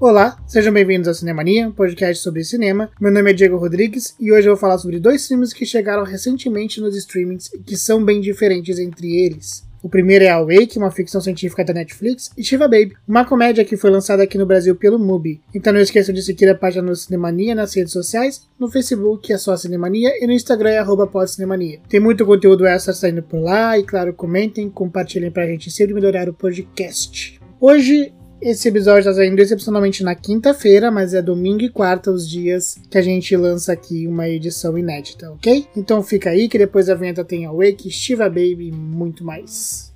Olá, sejam bem-vindos ao Cinemania, um podcast sobre cinema. Meu nome é Diego Rodrigues e hoje eu vou falar sobre dois filmes que chegaram recentemente nos streamings e que são bem diferentes entre eles. O primeiro é Awake, uma ficção científica da Netflix, e Shiva Baby, uma comédia que foi lançada aqui no Brasil pelo MUBI. Então não esqueçam de seguir a página do Cinemania nas redes sociais, no Facebook é só Cinemania e no Instagram é arroba. Tem muito conteúdo extra saindo por lá e claro, comentem, compartilhem pra gente sempre melhorar o podcast. Hoje esse episódio está saindo excepcionalmente na quinta-feira, mas é domingo e quarta os dias que a gente lança aqui uma edição inédita, ok? Então fica aí que depois da vinheta tem a Wake, Shiva Baby e muito mais.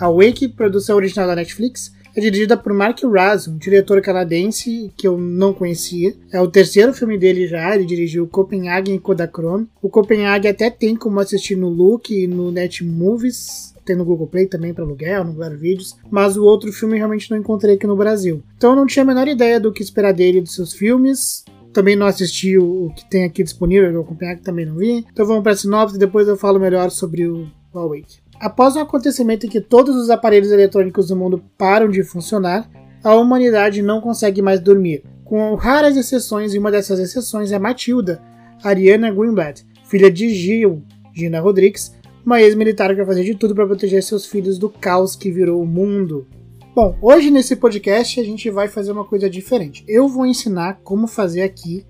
A Wake, produção original da Netflix, é dirigida por Mark Raso, um diretor canadense que eu não conhecia. É o terceiro filme dele já, ele dirigiu Copenhagen e Kodachrome. O Copenhagen até tem como assistir no Look e no Net Movies, tem no Google Play também para aluguel, no Claro Vídeos, mas o outro filme realmente não encontrei aqui no Brasil. Então eu não tinha a menor ideia do que esperar dele dos seus filmes. Também não assisti o, que tem aqui disponível, o Copenhagen também não vi. Então vamos para a sinopse e depois eu falo melhor sobre o Awake. Após um acontecimento em que todos os aparelhos eletrônicos do mundo param de funcionar, a humanidade não consegue mais dormir, com raras exceções, e uma dessas exceções é Matilda, Ariana Greenblatt, filha de Gil, Gina Rodrigues, uma ex-militar que vai fazer de tudo para proteger seus filhos do caos que virou o mundo. Bom, hoje nesse podcast a gente vai fazer uma coisa diferente. Eu vou ensinar como fazer aqui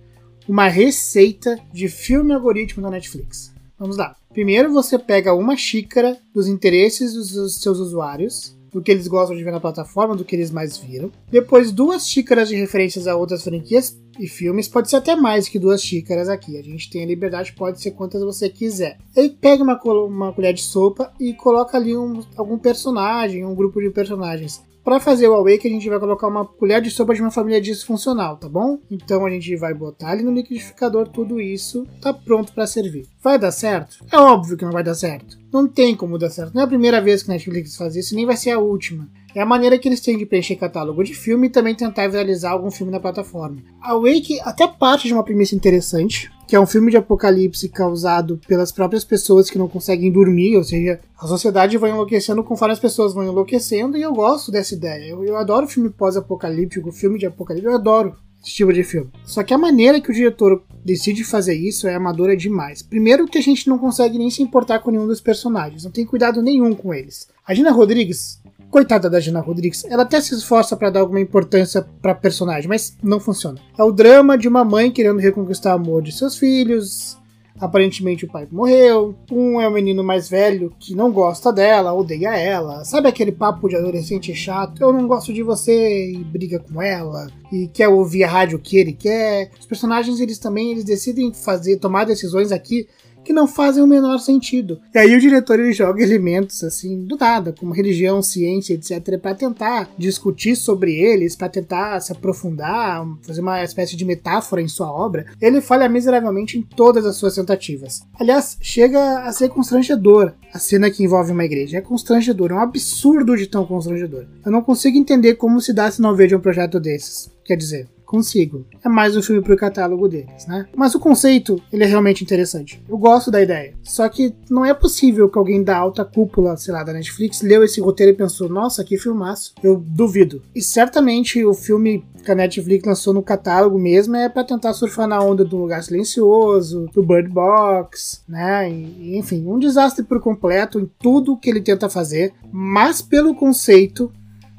uma receita de filme algoritmo da Netflix. Vamos lá. Primeiro você pega uma xícara dos interesses dos seus usuários, do que eles gostam de ver na plataforma, do que eles mais viram. Depois duas xícaras de referências a outras franquias e filmes, pode ser até mais que duas xícaras aqui. A gente tem a liberdade, pode ser quantas você quiser. E pega uma, uma colher de sopa e coloca ali um, algum personagem, um grupo de personagens. Para fazer o awake, a gente vai colocar uma colher de sopa de uma família disfuncional, tá bom? Então a gente vai botar ali no liquidificador tudo isso, tá pronto para servir. Vai dar certo? É óbvio que não vai dar certo. Não tem como dar certo. Não é a primeira vez que a Netflix faz isso, nem vai ser a última. É a maneira que eles têm de preencher catálogo de filme e também tentar viralizar algum filme na plataforma. A Wake até parte de uma premissa interessante, que é um filme de apocalipse causado pelas próprias pessoas que não conseguem dormir, ou seja, a sociedade vai enlouquecendo conforme as pessoas vão enlouquecendo, e eu gosto dessa ideia. Eu, eu adoro filme pós-apocalíptico, filme de apocalipse, eu adoro esse tipo de filme. Só que a maneira que o diretor decide fazer isso é amadora demais. Primeiro que a gente não consegue nem se importar com nenhum dos personagens, não tem cuidado nenhum com eles. A Gina Rodrigues Coitada da Gina Rodrigues, ela até se esforça para dar alguma importância para personagem, mas não funciona. É o drama de uma mãe querendo reconquistar o amor de seus filhos. Aparentemente o pai morreu. Um é o menino mais velho que não gosta dela, odeia ela. Sabe aquele papo de adolescente chato? Eu não gosto de você e briga com ela e quer ouvir a rádio que ele quer. Os personagens eles também eles decidem fazer tomar decisões aqui que não fazem o menor sentido. E aí o diretor ele joga elementos assim do nada, como religião, ciência, etc, para tentar discutir sobre eles, para tentar se aprofundar, fazer uma espécie de metáfora em sua obra. Ele falha miseravelmente em todas as suas tentativas. Aliás, chega a ser constrangedor a cena que envolve uma igreja. É constrangedor, é um absurdo de tão constrangedor. Eu não consigo entender como se dá se não vejo um projeto desses. Quer dizer, consigo. É mais um filme pro catálogo deles, né? Mas o conceito, ele é realmente interessante. Eu gosto da ideia. Só que não é possível que alguém da alta cúpula, sei lá, da Netflix, leu esse roteiro e pensou, nossa, que filmaço. Eu duvido. E certamente o filme que a Netflix lançou no catálogo mesmo é para tentar surfar na onda do Lugar Silencioso, do Bird Box, né? E, enfim, um desastre por completo em tudo que ele tenta fazer, mas pelo conceito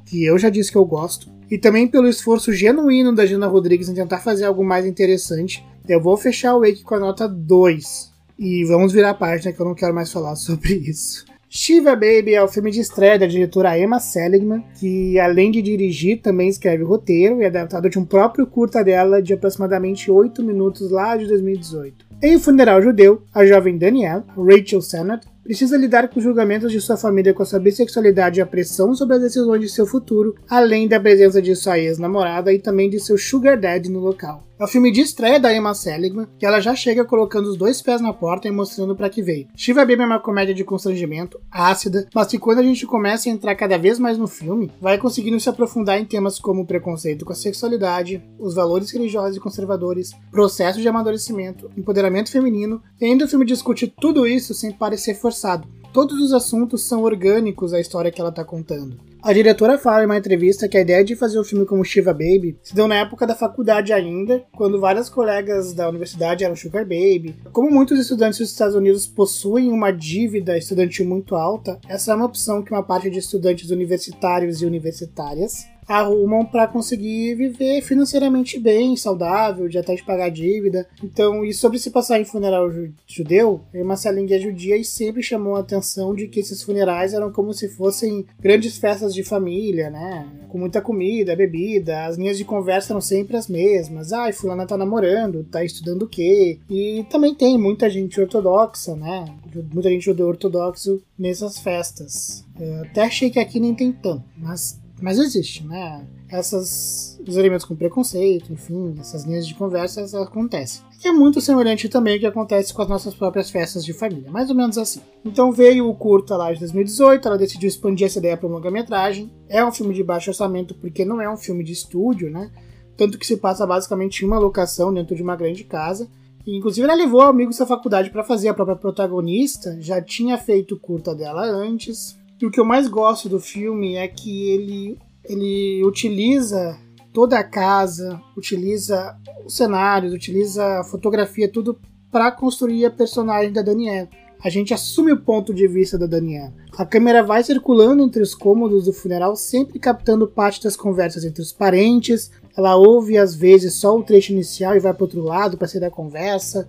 que eu já disse que eu gosto, e também pelo esforço genuíno da Gina Rodrigues em tentar fazer algo mais interessante, eu vou fechar o Wake com a nota 2. E vamos virar a página que eu não quero mais falar sobre isso. Shiva Baby é o filme de estreia da diretora Emma Seligman, que além de dirigir, também escreve o roteiro e é adaptado de um próprio curta dela de aproximadamente 8 minutos lá de 2018. Em Funeral Judeu, a jovem Danielle, Rachel Sennett, precisa lidar com os julgamentos de sua família com a sua bissexualidade e a pressão sobre as decisões de seu futuro, além da presença de sua ex-namorada e também de seu sugar daddy no local. É o filme de estreia da Emma Seligman, que ela já chega colocando os dois pés na porta e mostrando para que veio. Shiva Baby é uma comédia de constrangimento, ácida, mas que quando a gente começa a entrar cada vez mais no filme, vai conseguindo se aprofundar em temas como preconceito com a sexualidade, os valores religiosos e conservadores, processo de amadurecimento, empoderamento feminino, e ainda o filme discute tudo isso sem parecer forçado. Todos os assuntos são orgânicos à história que ela está contando. A diretora fala em uma entrevista que a ideia de fazer o filme como Shiva Baby se deu na época da faculdade ainda, quando várias colegas da universidade eram Sugar Baby. Como muitos estudantes dos Estados Unidos possuem uma dívida estudantil muito alta, essa é uma opção que uma parte de estudantes universitários e universitárias arrumam para conseguir viver financeiramente bem, saudável, de até de pagar dívida. Então, e sobre se passar em funeral judeu, a Seling é judia e sempre chamou a atenção de que esses funerais eram como se fossem grandes festas de família, né? Com muita comida, bebida, as linhas de conversa eram sempre as mesmas. Ai, ah, fulana tá namorando, tá estudando o quê? E também tem muita gente ortodoxa, né? Muita gente judeu ortodoxo nessas festas. Eu até achei que aqui nem tem tanto, mas mas existe, né? Essas, os elementos com preconceito, enfim, essas linhas de conversa acontecem. Que é muito semelhante também ao que acontece com as nossas próprias festas de família, mais ou menos assim. Então veio o curta lá de 2018, ela decidiu expandir essa ideia para longa-metragem. É um filme de baixo orçamento porque não é um filme de estúdio, né? Tanto que se passa basicamente em uma locação dentro de uma grande casa. E, inclusive ela levou amigos da faculdade para fazer a própria protagonista, já tinha feito curta dela antes, e o que eu mais gosto do filme é que ele, ele utiliza toda a casa, utiliza os cenários, utiliza a fotografia, tudo para construir a personagem da Daniela. A gente assume o ponto de vista da Daniela. A câmera vai circulando entre os cômodos do funeral, sempre captando parte das conversas entre os parentes. Ela ouve às vezes só o trecho inicial e vai para outro lado para ser da conversa.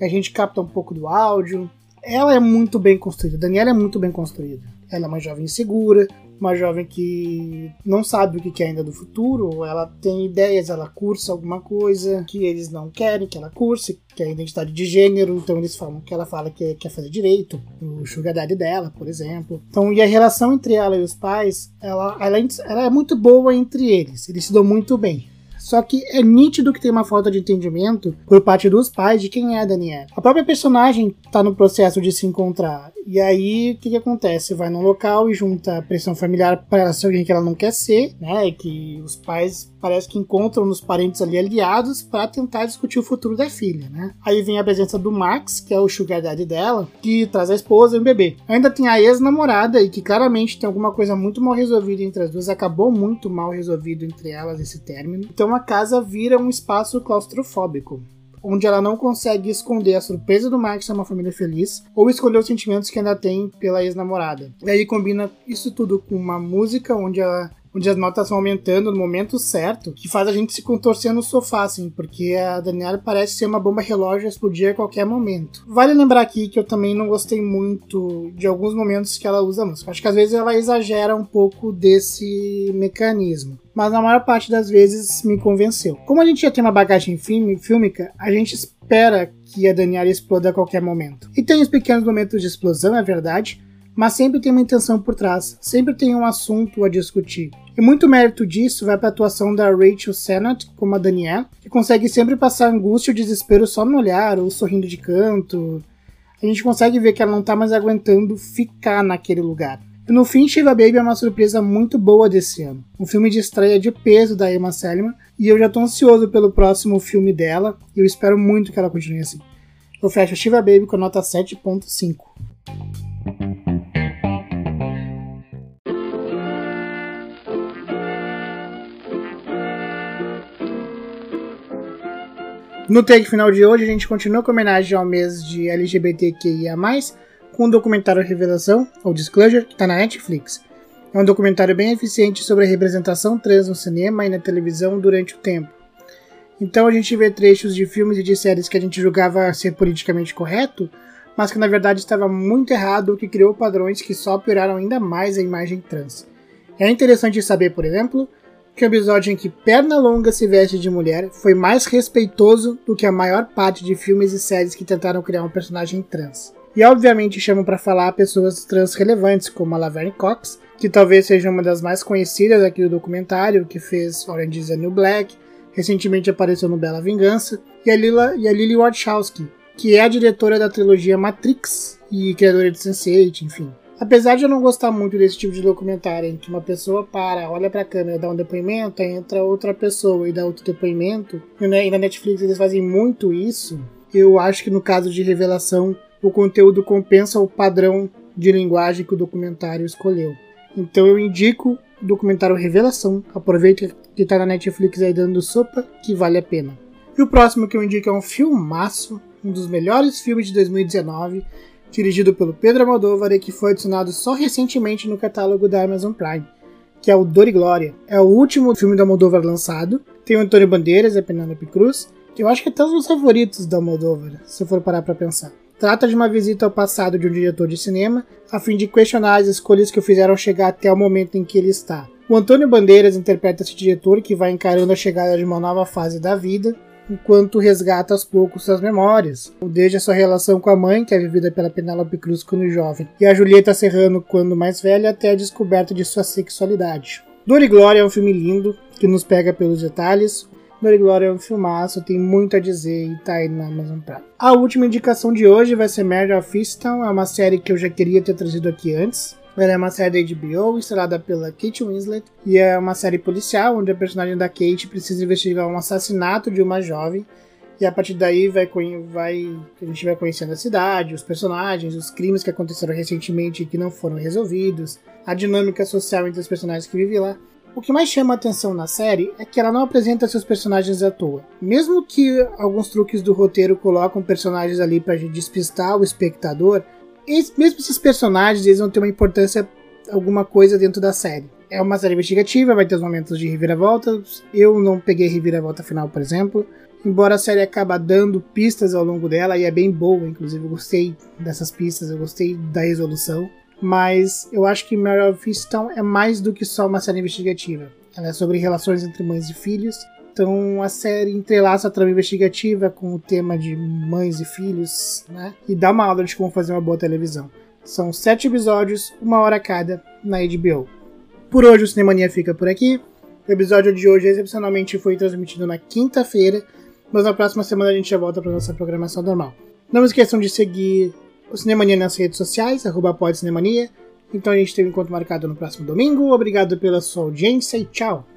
A gente capta um pouco do áudio. Ela é muito bem construída. A Daniela é muito bem construída. Ela é uma jovem insegura, uma jovem que não sabe o que quer ainda do futuro, ela tem ideias, ela cursa alguma coisa que eles não querem que ela curse, que é a identidade de gênero, então eles falam que ela fala que quer fazer direito, o sugar daddy dela, por exemplo. Então, e a relação entre ela e os pais, ela, ela, ela é muito boa entre eles, eles se dão muito bem. Só que é nítido que tem uma falta de entendimento por parte dos pais de quem é a Daniela. A própria personagem tá no processo de se encontrar. E aí, o que, que acontece? Vai num local e junta pressão familiar para ela ser alguém que ela não quer ser, né? E que os pais parece que encontram nos parentes ali aliados para tentar discutir o futuro da filha, né? Aí vem a presença do Max, que é o sugar daddy dela, que traz a esposa e o bebê. Ainda tem a ex-namorada e que claramente tem alguma coisa muito mal resolvida entre as duas, acabou muito mal resolvido entre elas esse término. Então a casa vira um espaço claustrofóbico onde ela não consegue esconder a surpresa do Max ser uma família feliz, ou escolher os sentimentos que ainda tem pela ex-namorada. E aí combina isso tudo com uma música onde ela onde as notas vão aumentando no momento certo, que faz a gente se contorcer no sofá, assim, porque a Daniela parece ser uma bomba relógio a explodir a qualquer momento. Vale lembrar aqui que eu também não gostei muito de alguns momentos que ela usa a música. Acho que às vezes ela exagera um pouco desse mecanismo mas na maior parte das vezes me convenceu. Como a gente já tem uma bagagem fílmica, a gente espera que a Daniela exploda a qualquer momento. E tem os pequenos momentos de explosão, é verdade, mas sempre tem uma intenção por trás, sempre tem um assunto a discutir. E muito mérito disso vai para a atuação da Rachel Sennett como a Danielle, que consegue sempre passar angústia e desespero só no olhar ou sorrindo de canto. A gente consegue ver que ela não está mais aguentando ficar naquele lugar. E no fim, Shiva Baby é uma surpresa muito boa desse ano. Um filme de estreia de peso da Emma Selman, e eu já estou ansioso pelo próximo filme dela, e eu espero muito que ela continue assim. Eu fecho Shiva Baby com nota 7.5. No take final de hoje, a gente continua com homenagem ao mês de LGBTQIA, com o documentário Revelação, ou Disclosure, que está na Netflix. É um documentário bem eficiente sobre a representação trans no cinema e na televisão durante o tempo. Então a gente vê trechos de filmes e de séries que a gente julgava ser politicamente correto, mas que na verdade estava muito errado, o que criou padrões que só pioraram ainda mais a imagem trans. É interessante saber, por exemplo, que o episódio em que Pernalonga se veste de mulher foi mais respeitoso do que a maior parte de filmes e séries que tentaram criar um personagem trans. E obviamente chamam para falar pessoas trans relevantes, como a Laverne Cox, que talvez seja uma das mais conhecidas aqui do documentário, que fez Orange is the New Black, recentemente apareceu no Bela Vingança, e a, Lila, e a Lily Wachowski, que é a diretora da trilogia Matrix e criadora de Sense8, enfim. Apesar de eu não gostar muito desse tipo de documentário, em que uma pessoa para, olha para a câmera, dá um depoimento, aí entra outra pessoa e dá outro depoimento, e na Netflix eles fazem muito isso, eu acho que no caso de revelação, o conteúdo compensa o padrão de linguagem que o documentário escolheu. Então eu indico o documentário Revelação, aproveita que está na Netflix aí dando sopa, que vale a pena. E o próximo que eu indico é um filmaço, um dos melhores filmes de 2019, dirigido pelo Pedro Almodóvar e que foi adicionado só recentemente no catálogo da Amazon Prime, que é o Dor e Glória. É o último filme da Almodóvar lançado. Tem o Antônio Bandeiras e a Penélope Cruz, que eu acho que é até os meus favoritos da Almodóvar, se eu for parar para pensar. Trata de uma visita ao passado de um diretor de cinema, a fim de questionar as escolhas que o fizeram chegar até o momento em que ele está. O Antônio Bandeiras interpreta esse diretor que vai encarando a chegada de uma nova fase da vida, enquanto resgata aos poucos suas memórias, desde a sua relação com a mãe, que é vivida pela Penélope Cruz quando jovem, e a Julieta Serrano quando mais velha, até a descoberta de sua sexualidade. Dor e Glória é um filme lindo, que nos pega pelos detalhes. Dor e Glória é um filmaço, tem muito a dizer e tá aí na Amazon Prime. A última indicação de hoje vai ser Mary of Easttown, é uma série que eu já queria ter trazido aqui antes, ela é uma série da HBO, estrelada pela Kate Winslet, e é uma série policial onde a personagem da Kate precisa investigar um assassinato de uma jovem. E a partir daí vai, vai, a gente vai conhecendo a cidade, os personagens, os crimes que aconteceram recentemente e que não foram resolvidos, a dinâmica social entre os personagens que vivem lá. O que mais chama atenção na série é que ela não apresenta seus personagens à toa. Mesmo que alguns truques do roteiro colocam personagens ali para despistar o espectador, mesmo esses personagens, eles vão ter uma importância, alguma coisa dentro da série. É uma série investigativa, vai ter os momentos de reviravolta. Eu não peguei reviravolta final, por exemplo. Embora a série acaba dando pistas ao longo dela, e é bem boa, inclusive eu gostei dessas pistas, eu gostei da resolução. Mas eu acho que Mare of Easttown é mais do que só uma série investigativa. Ela é sobre relações entre mães e filhos, então a série entrelaça a trama investigativa com o tema de mães e filhos, né? E dá uma aula de como fazer uma boa televisão. São sete episódios, uma hora cada, na HBO. Por hoje o Cinemania fica por aqui. O episódio de hoje excepcionalmente foi transmitido na quinta-feira, mas na próxima semana a gente já volta para nossa programação normal. Não esqueçam de seguir o Cinemania nas redes sociais, arroba Então a gente tem um encontro marcado no próximo domingo. Obrigado pela sua audiência e tchau!